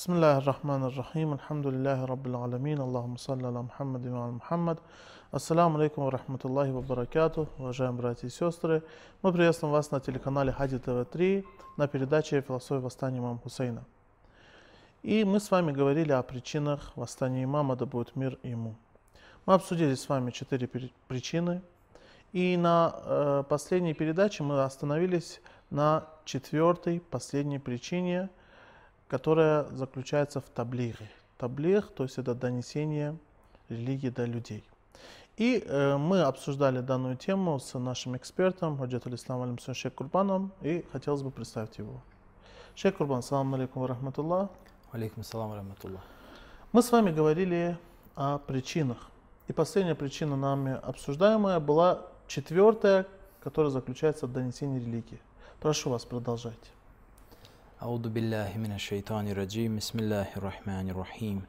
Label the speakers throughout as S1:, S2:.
S1: بسم الله الرحمن الرحيم الحمد لله رب العالمين اللهم صل على محمد وعلى محمد Ассаламу алейкум ва рахматуллахи ва баракату, уважаемые братья и сестры. Мы приветствуем вас на телеканале Хади ТВ-3 на передаче «Философия восстания имама Хусейна». И мы с вами говорили о причинах восстания имама, да будет мир ему. Мы обсудили с вами четыре причины. И на э, последней передаче мы остановились на четвертой, последней причине, которая заключается в таблиге. Таблиг, то есть это донесение религии до людей. И э, мы обсуждали данную тему с нашим экспертом, Хаджатул Ислам Алимсун Шейх Курбаном, и хотелось бы представить его. Шейх Курбан, салам алейкум ва рахматуллах.
S2: Алейкум салам рахматуллах.
S1: Мы с вами говорили о причинах. И последняя причина нами обсуждаемая была четвертая, которая заключается в донесении религии. Прошу вас, продолжайте.
S2: أعوذ بالله من الشيطان الرجيم بسم الله الرحمن الرحيم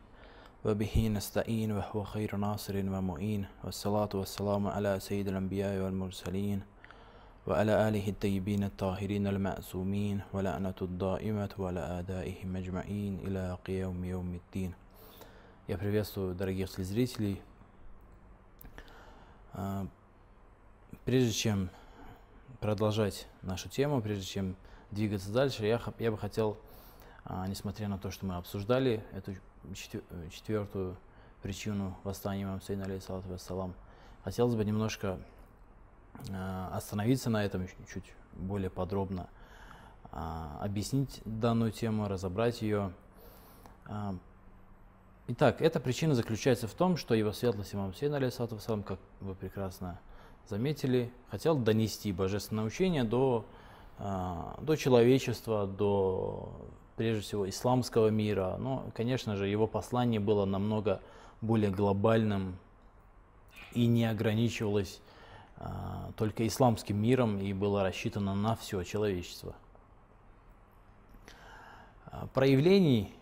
S2: وبه نستعين وهو خير ناصر ومعين والصلاة والسلام على سيد الأنبياء والمرسلين وعلى آله الطيبين الطاهرين المعصومين ولعنة الدائمة وعلى آدائهم أجمعين إلى قيوم يوم الدين Я приветствую дорогих телезрителей. Прежде чем продолжать нашу тему, прежде чем двигаться дальше, я, я бы хотел, несмотря на то, что мы обсуждали эту четвертую причину восстания имама Сейна, алейхиссалату вассалам. Хотелось бы немножко э, остановиться на этом чуть более подробно, э, объяснить данную тему, разобрать ее. Итак, эта причина заключается в том, что его светлость имам Сейн, алейхиссалату вассалам, как вы прекрасно заметили, хотел донести божественное учение до, до человечества, до прежде всего исламского мира, но, конечно же, его послание было намного более глобальным и не ограничивалось а, только исламским миром и было рассчитано на все человечество. А, проявлений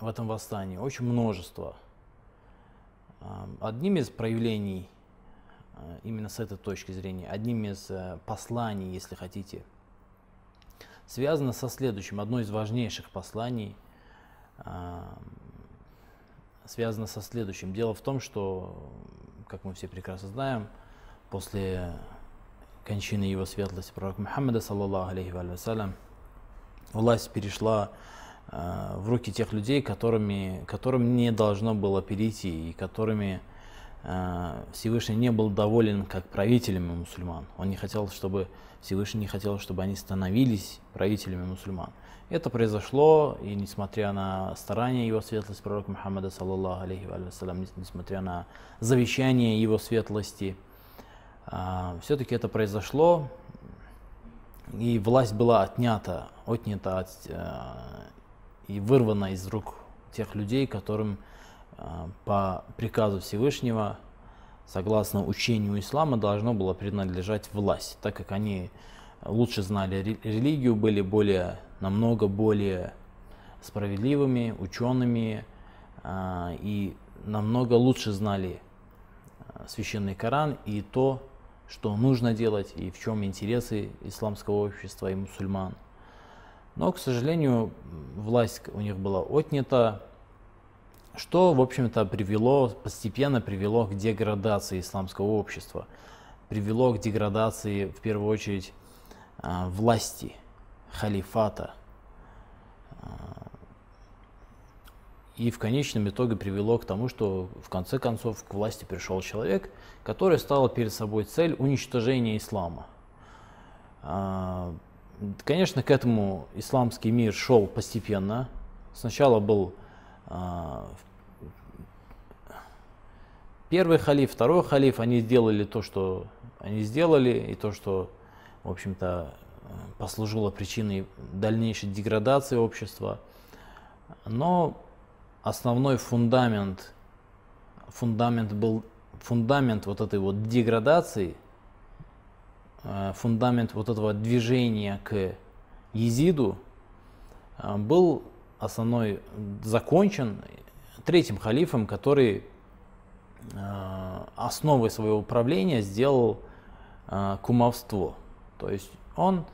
S2: в этом восстании очень множество. А, одним из проявлений, а, именно с этой точки зрения, одним из а, посланий, если хотите, связано со следующим. Одно из важнейших посланий э, связано со следующим. Дело в том, что, как мы все прекрасно знаем, после кончины его светлости пророка Мухаммада, саллаллаху алейхи вассалям, власть перешла э, в руки тех людей, которыми, которым не должно было перейти и которыми э, Всевышний не был доволен как правителями мусульман. Он не хотел, чтобы Всевышний не хотел, чтобы они становились правителями мусульман. Это произошло, и несмотря на старания его светлости пророка Мухаммада, саллаллаху алейхи вассалям, несмотря на завещание его светлости, а, все-таки это произошло, и власть была отнята, отнята от, а, и вырвана из рук тех людей, которым а, по приказу Всевышнего согласно учению ислама, должно было принадлежать власть, так как они лучше знали религию, были более, намного более справедливыми, учеными а, и намного лучше знали а, священный Коран и то, что нужно делать и в чем интересы исламского общества и мусульман. Но, к сожалению, власть у них была отнята, что, в общем-то, привело, постепенно привело к деградации исламского общества, привело к деградации, в первую очередь, а, власти, халифата. А, и в конечном итоге привело к тому, что в конце концов к власти пришел человек, который стал перед собой цель уничтожения ислама. А, конечно, к этому исламский мир шел постепенно. Сначала был первый халиф, второй халиф, они сделали то, что они сделали, и то, что, в общем-то, послужило причиной дальнейшей деградации общества. Но основной фундамент, фундамент был, фундамент вот этой вот деградации, э, фундамент вот этого движения к Езиду э, был основной закончен третьим халифом, который основой своего управления сделал э, кумовство. То есть он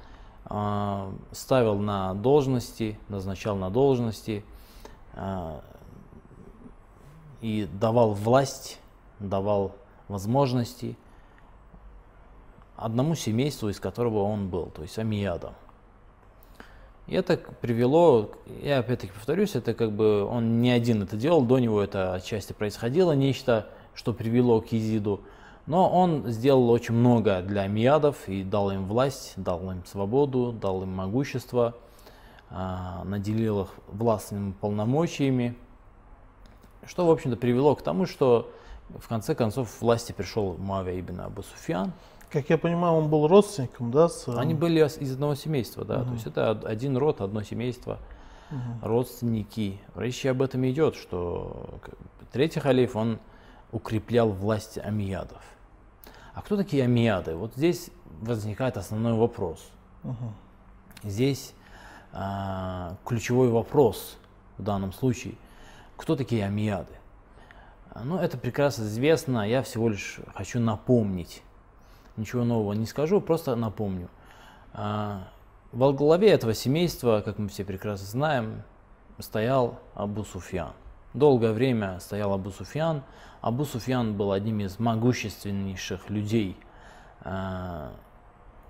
S2: э, ставил на должности, назначал на должности и давал власть, давал возможности одному семейству, из которого он был, то есть Амиядам. И это привело, я опять-таки повторюсь, это как бы он не один это делал, до него это отчасти происходило, нечто, что привело к Изиду. Но он сделал очень много для миадов и дал им власть, дал им свободу, дал им могущество, а, наделил их властными полномочиями, что, в общем-то, привело к тому, что в конце концов в власти пришел Муавия ибн Абу Суфьян.
S1: Как я понимаю, он был родственником, да? С...
S2: Они были из одного семейства, да. Угу. То есть это один род, одно семейство, угу. родственники. Речь об этом идет, что третий халиф, он укреплял власть амиядов. А кто такие амияды? Вот здесь возникает основной вопрос. Угу. Здесь а, ключевой вопрос в данном случае. Кто такие амияды? Ну, это прекрасно известно, я всего лишь хочу напомнить. Ничего нового не скажу, просто напомню. А, во главе этого семейства, как мы все прекрасно знаем, стоял Абу Суфьян. Долгое время стоял Абу Суфьян. Абу Суфьян был одним из могущественнейших людей э,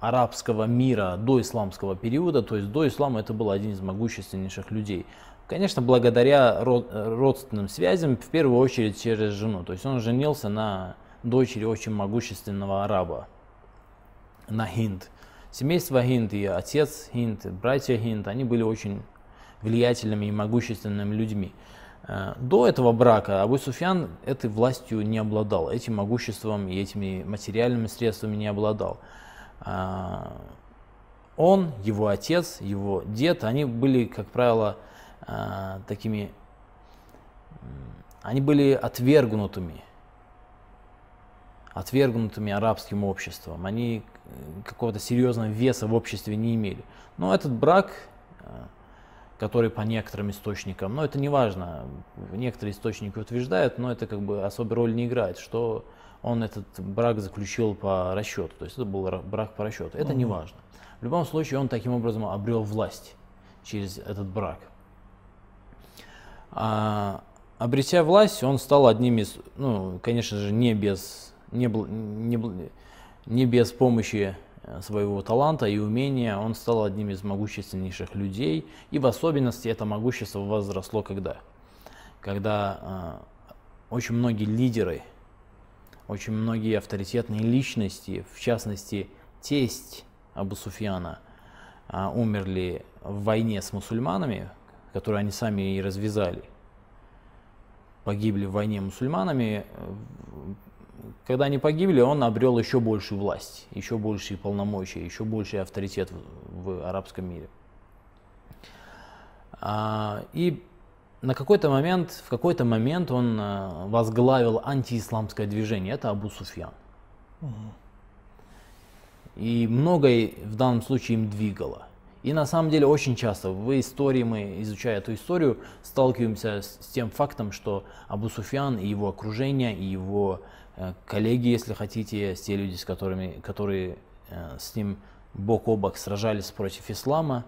S2: арабского мира до исламского периода, то есть до ислама это был один из могущественнейших людей. Конечно, благодаря родственным связям, в первую очередь через жену. То есть он женился на дочери очень могущественного араба, на Хинд. Семейство Хинд и отец Хинд, братья Хинд, они были очень влиятельными и могущественными людьми. Э, до этого брака Абу Суфьян этой властью не обладал, этим могуществом и этими материальными средствами не обладал. Э, он, его отец, его дед, они были, как правило, э, такими, они были отвергнутыми, отвергнутыми арабским обществом. Они какого-то серьезного веса в обществе не имели. Но этот брак который по некоторым источникам, но это не важно, некоторые источники утверждают, но это как бы особой роли не играет, что он этот брак заключил по расчету, то есть это был брак по расчету, это угу. не важно. В любом случае он таким образом обрел власть через этот брак. А, обретя власть, он стал одним из, ну, конечно же, не без, не, не, не без помощи своего таланта и умения он стал одним из могущественнейших людей. И в особенности это могущество возросло когда? Когда э, очень многие лидеры, очень многие авторитетные личности, в частности тесть Абу Суфьяна, э, умерли в войне с мусульманами, которую они сами и развязали. Погибли в войне мусульманами, когда они погибли, он обрел еще большую власть, еще большие полномочия, еще больший авторитет в, в арабском мире. А, и на какой-то момент, в какой-то момент он а, возглавил антиисламское движение, это Абу Суфьян. Угу. И многое в данном случае им двигало. И на самом деле очень часто в истории мы, изучая эту историю, сталкиваемся с, тем фактом, что Абу Суфьян и его окружение, и его Э, коллеги, если хотите, те люди, с которыми, которые э, с ним бок о бок сражались против ислама,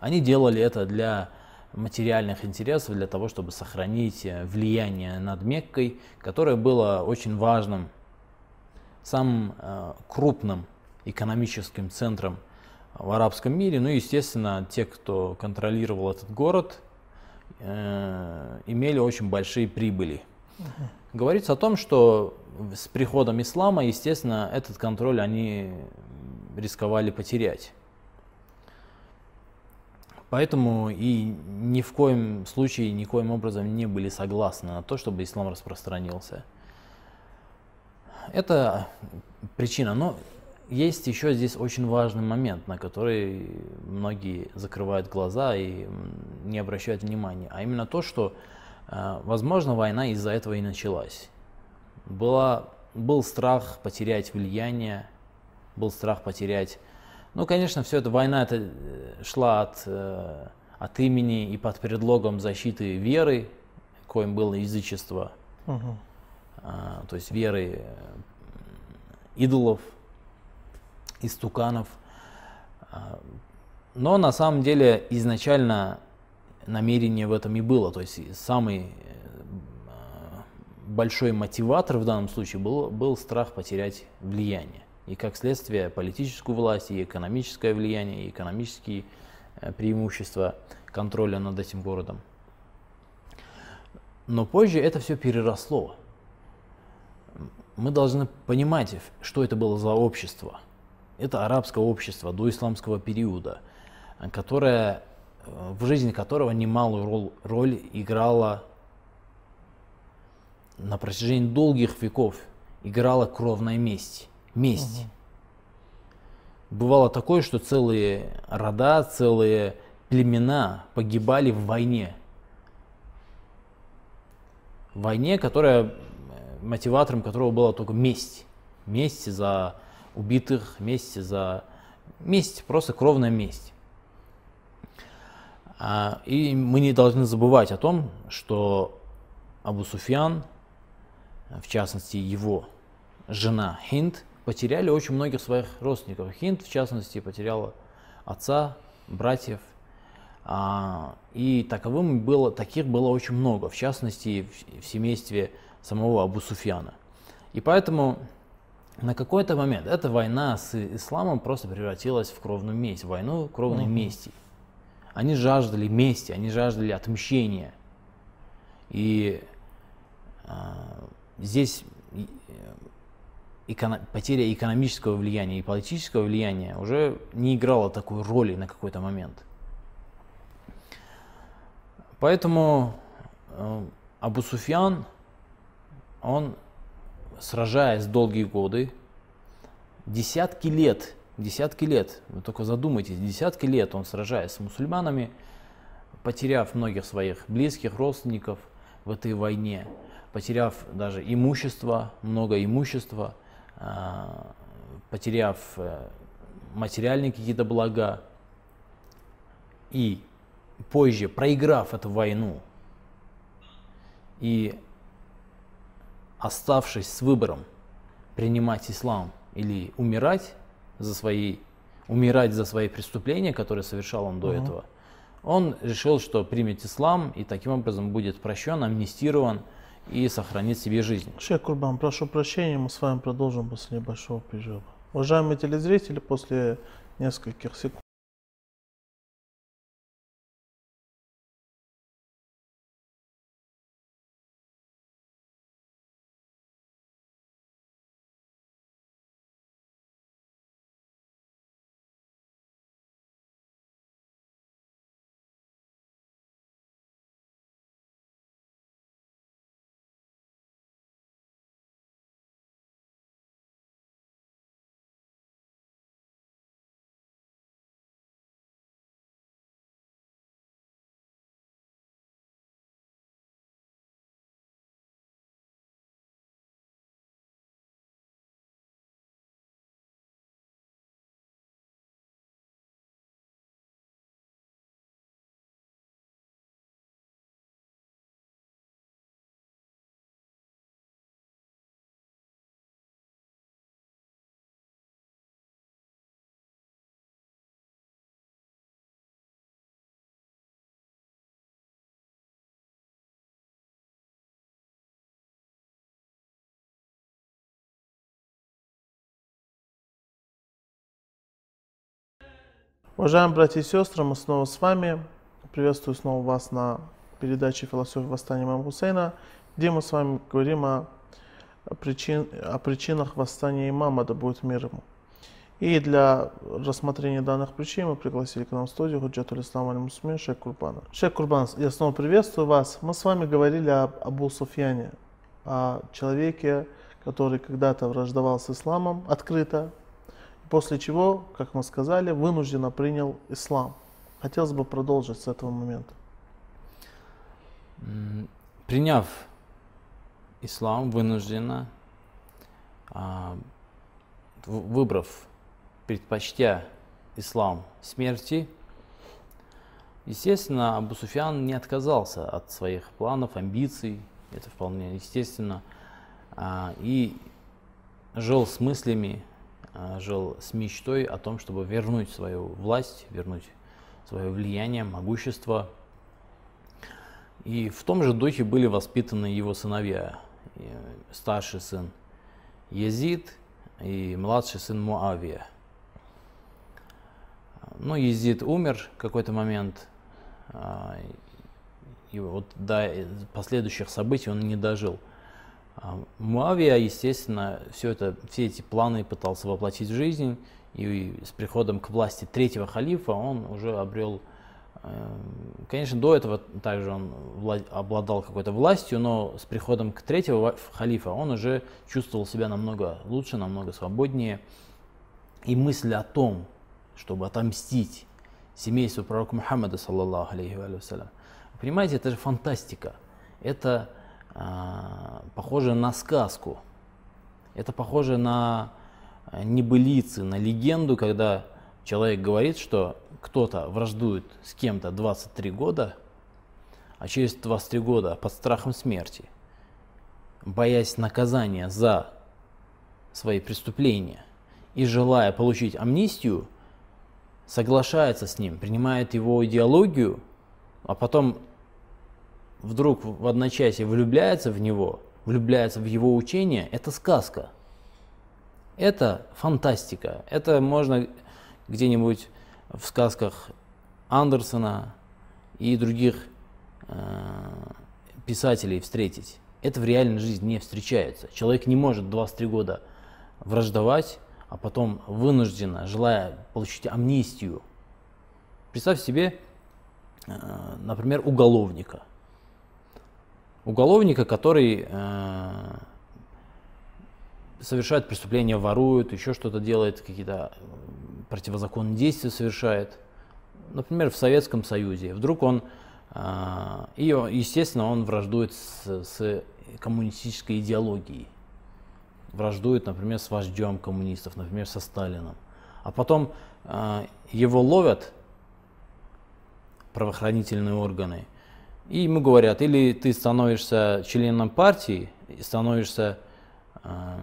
S2: они делали это для материальных интересов, для того, чтобы сохранить э, влияние над Меккой, которое было очень важным, самым крупным экономическим центром в арабском мире. Ну и, естественно, те, кто контролировал этот город, имели очень большие прибыли. Говорится о том, что с приходом ислама, естественно, этот контроль они рисковали потерять. Поэтому и ни в коем случае, никоим образом не были согласны на то, чтобы ислам распространился. Это причина. Но есть еще здесь очень важный момент, на который многие закрывают глаза и не обращают внимания. А именно то, что а, возможно, война из-за этого и началась. Была, был страх потерять влияние, был страх потерять... Ну, конечно, все это, война это э, шла от, э, от имени и под предлогом защиты веры, коим было язычество, угу. то есть веры э, идолов, истуканов. А, но на самом деле изначально намерение в этом и было. То есть самый э, большой мотиватор в данном случае был, был страх потерять влияние. И как следствие политическую власть, и экономическое влияние, и экономические э, преимущества контроля над этим городом. Но позже это все переросло. Мы должны понимать, что это было за общество. Это арабское общество до исламского периода, которое, э, в жизни которого немалую роль, роль играла на протяжении долгих веков, играла кровная месть. Месть. Угу. Бывало такое, что целые рода, целые племена погибали в войне войне, которая, э, мотиватором которого была только месть. Месть за убитых, месть за... Месть, просто кровная месть. А, и мы не должны забывать о том, что Абу Суфьян, в частности его жена Хинд, потеряли очень многих своих родственников. Хинд, в частности, потеряла отца, братьев – а, и таковым было, таких было очень много, в частности в, семействе самого Абу Суфьяна. И поэтому на какой-то момент эта война с исламом просто превратилась в кровную месть, в войну кровной угу. мести. Они жаждали мести, они жаждали отмщения. И а, здесь эко потеря экономического влияния и политического влияния уже не играла такой роли на какой-то момент. Поэтому э, Абу Суфьян, он, сражаясь долгие годы, десятки лет, десятки лет, вы только задумайтесь, десятки лет он сражаясь с мусульманами, потеряв многих своих близких родственников в этой войне, потеряв даже имущество, много имущества, э, потеряв э, материальные какие-то блага. И позже, проиграв эту войну и оставшись с выбором принимать ислам или умирать за свои, умирать за свои преступления, которые совершал он до угу. этого, он решил, что примет ислам и таким образом будет прощен, амнистирован и сохранит себе жизнь.
S1: Шейх Курбан, прошу прощения, мы с вами продолжим после небольшого перерыва. Уважаемые телезрители, после нескольких секунд Уважаемые братья и сестры, мы снова с вами. Приветствую снова вас на передаче «Философия восстания имама Хусейна», где мы с вами говорим о, причин, о причинах восстания имама, да будет мир ему. И для рассмотрения данных причин мы пригласили к нам в студию Худжатуль Ислам Аль Мусмин Шейх Курбана. Шейх Курбан, я снова приветствую вас. Мы с вами говорили об Абу Суфьяне, о человеке, который когда-то враждовал с исламом открыто, после чего, как мы сказали, вынужденно принял ислам. Хотелось бы продолжить с этого момента.
S2: Приняв ислам вынужденно, а, выбрав, предпочтя ислам смерти, естественно, Абу Суфиан не отказался от своих планов, амбиций, это вполне естественно, а, и жил с мыслями жил с мечтой о том, чтобы вернуть свою власть, вернуть свое влияние, могущество И в том же духе были воспитаны его сыновья. Старший сын Езид и младший сын Муавия. Ну, Езид умер в какой-то момент, а, и вот до последующих событий он не дожил. А Муавия, естественно, все, это, все эти планы пытался воплотить в жизнь, и с приходом к власти третьего халифа он уже обрел, э, конечно, до этого также он обладал какой-то властью, но с приходом к третьего халифа он уже чувствовал себя намного лучше, намного свободнее. И мысль о том, чтобы отомстить семейству пророка Мухаммада, саллаллаху алейхи вассалям, понимаете, это же фантастика. Это похоже на сказку. Это похоже на а, небылицы, на легенду, когда человек говорит, что кто-то враждует с кем-то 23 года, а через 23 года под страхом смерти, боясь наказания за свои преступления и желая получить амнистию, соглашается с ним, принимает его идеологию, а потом вдруг в одночасье влюбляется в него, влюбляется в его учение, это сказка. Это фантастика. Это можно где-нибудь в сказках Андерсона и других э, писателей встретить. Это в реальной жизни не встречается. Человек не может 23 года враждовать, а потом вынужденно, желая получить амнистию. Представь себе, э, например, уголовника – уголовника, который э, совершает преступления, ворует, еще что-то делает, какие-то э, противозаконные действия совершает. Например, в Советском Союзе. Вдруг он, э, и, естественно, он враждует с, с коммунистической идеологией. Враждует, например, с вождем коммунистов, например, со Сталином. А потом э, его ловят правоохранительные органы – и ему говорят, или ты становишься членом партии, становишься э,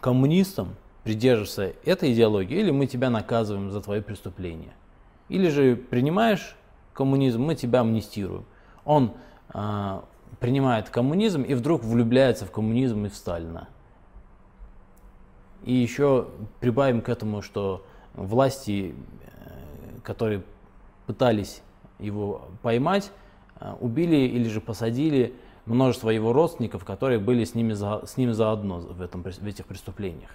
S2: коммунистом, придерживаешься этой идеологии, или мы тебя наказываем за твои преступления. Или же принимаешь коммунизм, мы тебя амнистируем. Он э, принимает коммунизм и вдруг влюбляется в коммунизм и в Сталина. И еще прибавим к этому, что власти, э, которые пытались его поймать, убили или же посадили множество его родственников, которые были с, ними за, с ним заодно в, этом, в этих преступлениях.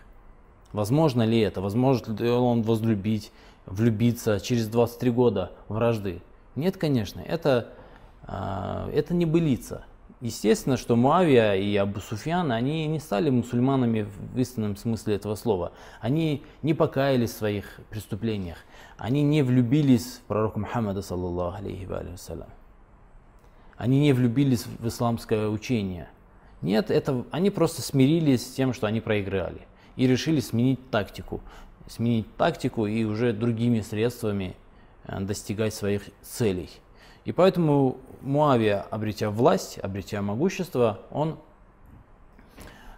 S2: Возможно ли это? Возможно ли он возлюбить, влюбиться через 23 года вражды? Нет, конечно, это, э, это не былица. Естественно, что Муавия и Абу Суфьян, они не стали мусульманами в истинном смысле этого слова. Они не покаялись в своих преступлениях. Они не влюбились в пророка Мухаммада, саллаллаху алейхи вассалям. Они не влюбились в исламское учение. Нет, это, они просто смирились с тем, что они проиграли. И решили сменить тактику. Сменить тактику и уже другими средствами э, достигать своих целей. И поэтому Муавия, обретя власть, обретя могущество, он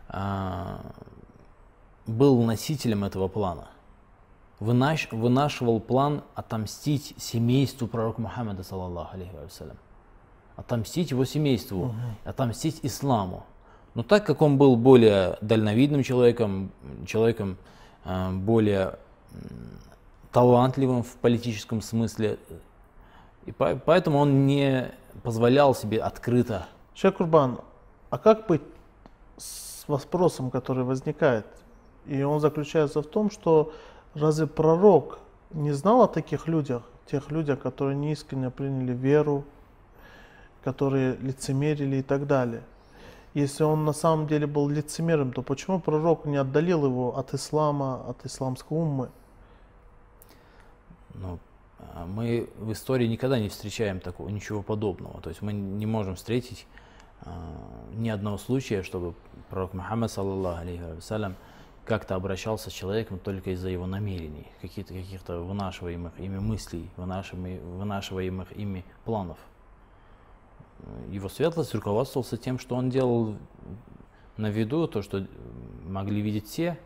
S2: а, был носителем этого плана. Вынаш, вынашивал план отомстить семейству пророка Мухаммада, саллаллаху алейхи вассалям отомстить его семейству, угу. отомстить исламу. Но так как он был более дальновидным человеком, человеком э, более талантливым в политическом смысле, и поэтому он не позволял себе открыто.
S1: Шейх Курбан, а как быть с вопросом, который возникает? И он заключается в том, что разве пророк не знал о таких людях, тех людях, которые неискренне приняли веру, которые лицемерили и так далее. Если он на самом деле был лицемером, то почему пророк не отдалил его от ислама, от исламской уммы?
S2: Ну, а мы в истории никогда не встречаем такого, ничего подобного. То есть мы не можем встретить э, ни одного случая, чтобы пророк Мухаммад, саллаллаху алейхи вассалям, как-то обращался с человеком только из-за его намерений, каких-то каких-то вынашиваемых ими мыслей, вынашиваемых ими планов его светлость руководствовался тем, что он делал на виду, то, что могли видеть все,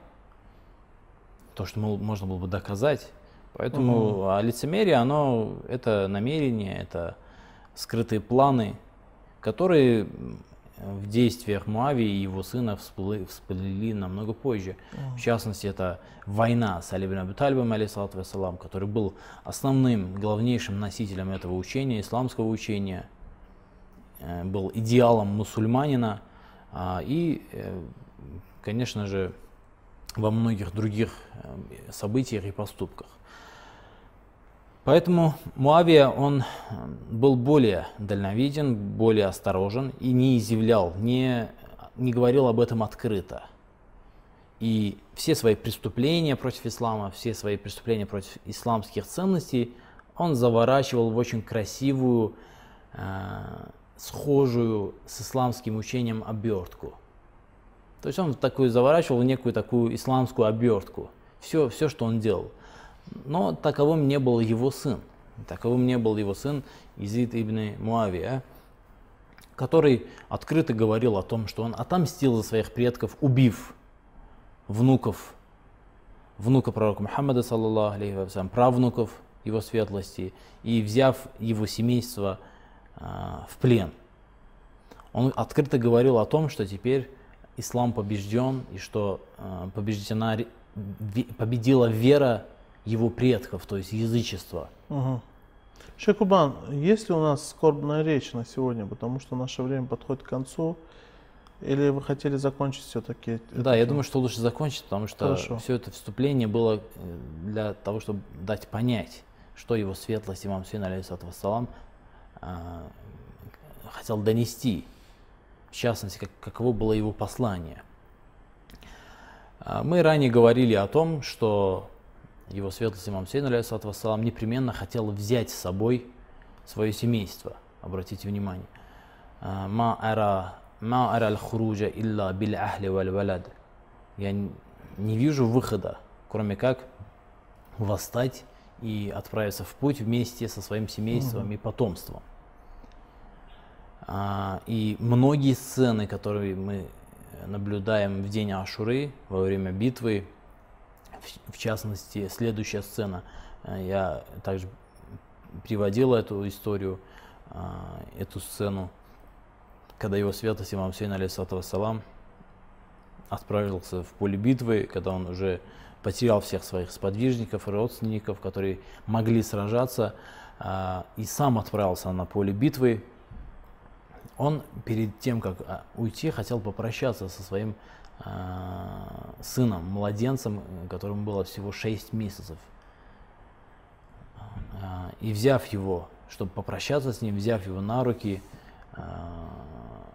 S2: то, что можно было бы доказать. Поэтому угу. а лицемерие, оно это намерение, это скрытые планы, которые в действиях Муави и его сына всплыли, всплыли намного позже. В частности, это война с Али Абу Талибом, алейсалату который был основным, главнейшим носителем этого учения, исламского учения, был идеалом мусульманина а, и, э, конечно же, во многих других э, событиях и поступках. Поэтому Муавия, он э, был более дальновиден, более осторожен и не изъявлял, не, не говорил об этом открыто. И все свои преступления против ислама, все свои преступления против исламских ценностей он заворачивал в очень красивую, э, схожую с исламским учением обертку. То есть он такую заворачивал в некую такую исламскую обертку. Все, все, что он делал. Но таковым не был его сын. Таковым не был его сын Изид ибн Муавия, который открыто говорил о том, что он отомстил за своих предков, убив внуков, внука пророка Мухаммада, саллаллаху алейхи правнуков его светлости, и взяв его семейство в плен. Он открыто говорил о том, что теперь ислам побежден, и что а, побеждена, победила вера его предков, то есть язычество.
S1: Угу. Шекубан, есть ли у нас скорбная речь на сегодня, потому что наше время подходит к концу, или вы хотели закончить все-таки?
S2: Да, я думаю, что лучше закончить, потому что Хорошо. все это вступление было э, для того, чтобы дать понять, что его светлость имам Син, алейхиссалату вассалам, а, хотел донести, в частности, как, каково было его послание. А, мы ранее говорили о том, что его светлость имам Сейн, вассалам, непременно хотел взять с собой свое семейство. Обратите внимание. А, ма ара ма ара аль-хуруджа илля бил ахли валь валад. Я не вижу выхода, кроме как восстать и отправиться в путь вместе со своим семейством mm-hmm. и потомством. А, и многие сцены, которые мы наблюдаем в день Ашуры, во время битвы, в частности, следующая сцена. Э, я также приводил эту историю, э, эту сцену, когда его святость имам Сейн, алейсалам, отправился в поле битвы, когда он уже потерял всех своих сподвижников и родственников, которые могли сражаться, э, и сам отправился на поле битвы. Он перед тем, как уйти, хотел попрощаться со своим а, сыном, младенцем, которому было всего 6 месяцев. А, и взяв его, чтобы попрощаться с ним, взяв его на руки, а,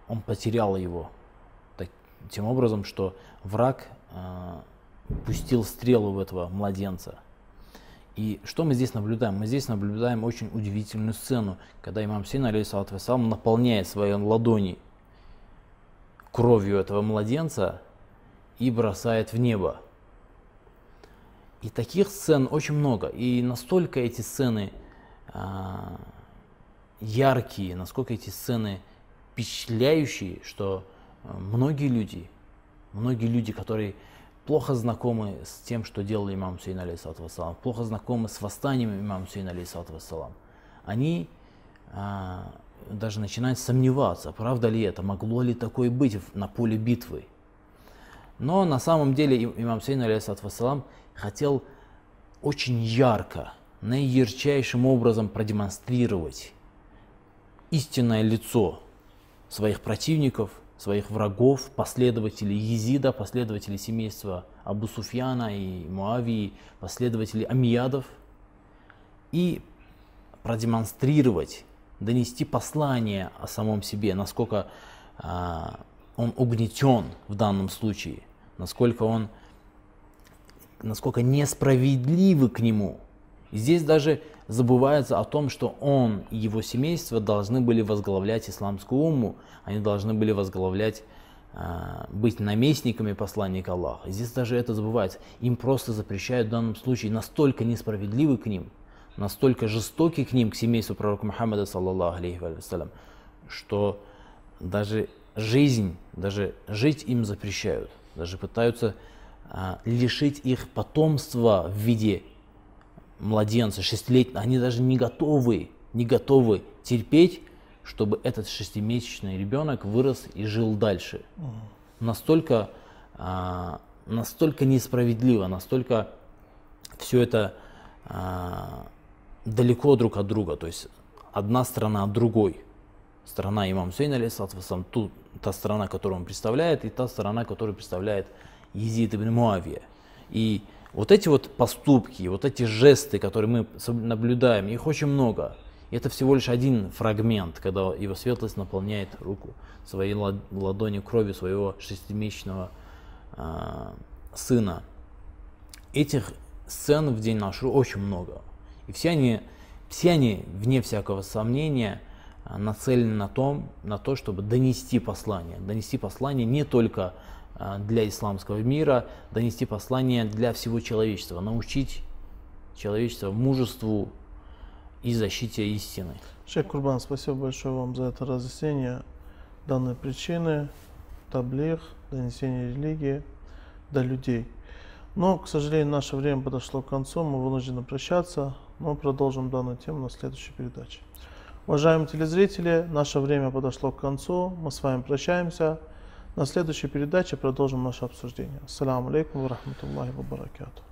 S2: он потерял его. Тем образом, что враг пустил стрелу в этого младенца. И что мы здесь наблюдаем? Мы здесь наблюдаем очень удивительную сцену, когда имам Син, алейхиссалату наполняет свои ладони кровью этого младенца, и бросает в небо. И таких сцен очень много. И настолько эти сцены а, яркие, насколько эти сцены впечатляющие, что а, многие люди, многие люди, которые плохо знакомы с тем, что делал имам Сейн, алейхиссалату плохо знакомы с восстанием имама Сейн, алейхиссалату они а, даже начинают сомневаться, правда ли это, могло ли такое быть на поле битвы. Но на самом деле имам Сейн, алейхиссалам, хотел очень ярко, наиярчайшим образом продемонстрировать истинное лицо своих противников, своих врагов, последователей Езида, последователей семейства Абу Суфьяна и Муавии, последователей Амиядов, и продемонстрировать, донести послание о самом себе, насколько а, он угнетен в данном случае, насколько он, насколько несправедливы к нему. Здесь даже забывается о том, что он и его семейство должны были возглавлять исламскую уму, они должны были возглавлять, э, быть наместниками посланника Аллаха. Здесь даже это забывается. Им просто запрещают в данном случае настолько несправедливы к ним, настолько жестоки к ним, к семейству пророка Мухаммада, саллаллаху алейхи вассалям, что даже жизнь, даже жить им запрещают даже пытаются а, лишить их потомства в виде младенца, шестилетнего. Они даже не готовы, не готовы терпеть, чтобы этот шестимесячный ребенок вырос и жил дальше. Настолько, а, настолько несправедливо, настолько все это а, далеко друг от друга. То есть одна страна от другой. Страна имам Сейн, алейсалам, ту, та страна, которую он представляет, и та страна, которую представляет Езид ибн Муавия. И вот эти вот поступки, вот эти жесты, которые мы наблюдаем, их очень много. И это всего лишь один фрагмент, когда его светлость наполняет руку своей ладонью кровью своего шестимесячного э, сына. Этих сцен в день нашего очень много. И все они, все они, вне всякого сомнения, а, нацелены на, том, на то, чтобы донести послание. Донести послание не только для исламского мира, донести послание для всего человечества, научить человечество мужеству и защите истины.
S1: Шейх Курбан, спасибо большое вам за это разъяснение данной причины, таблих, донесение религии до людей. Но, к сожалению, наше время подошло к концу, мы вынуждены прощаться, но продолжим данную тему на следующей передаче. Уважаемые телезрители, наше время подошло к концу, мы с вами прощаемся. На следующей передаче продолжим наше обсуждение. Ассаламу алейкум ва рахматуллахи ва баракатух.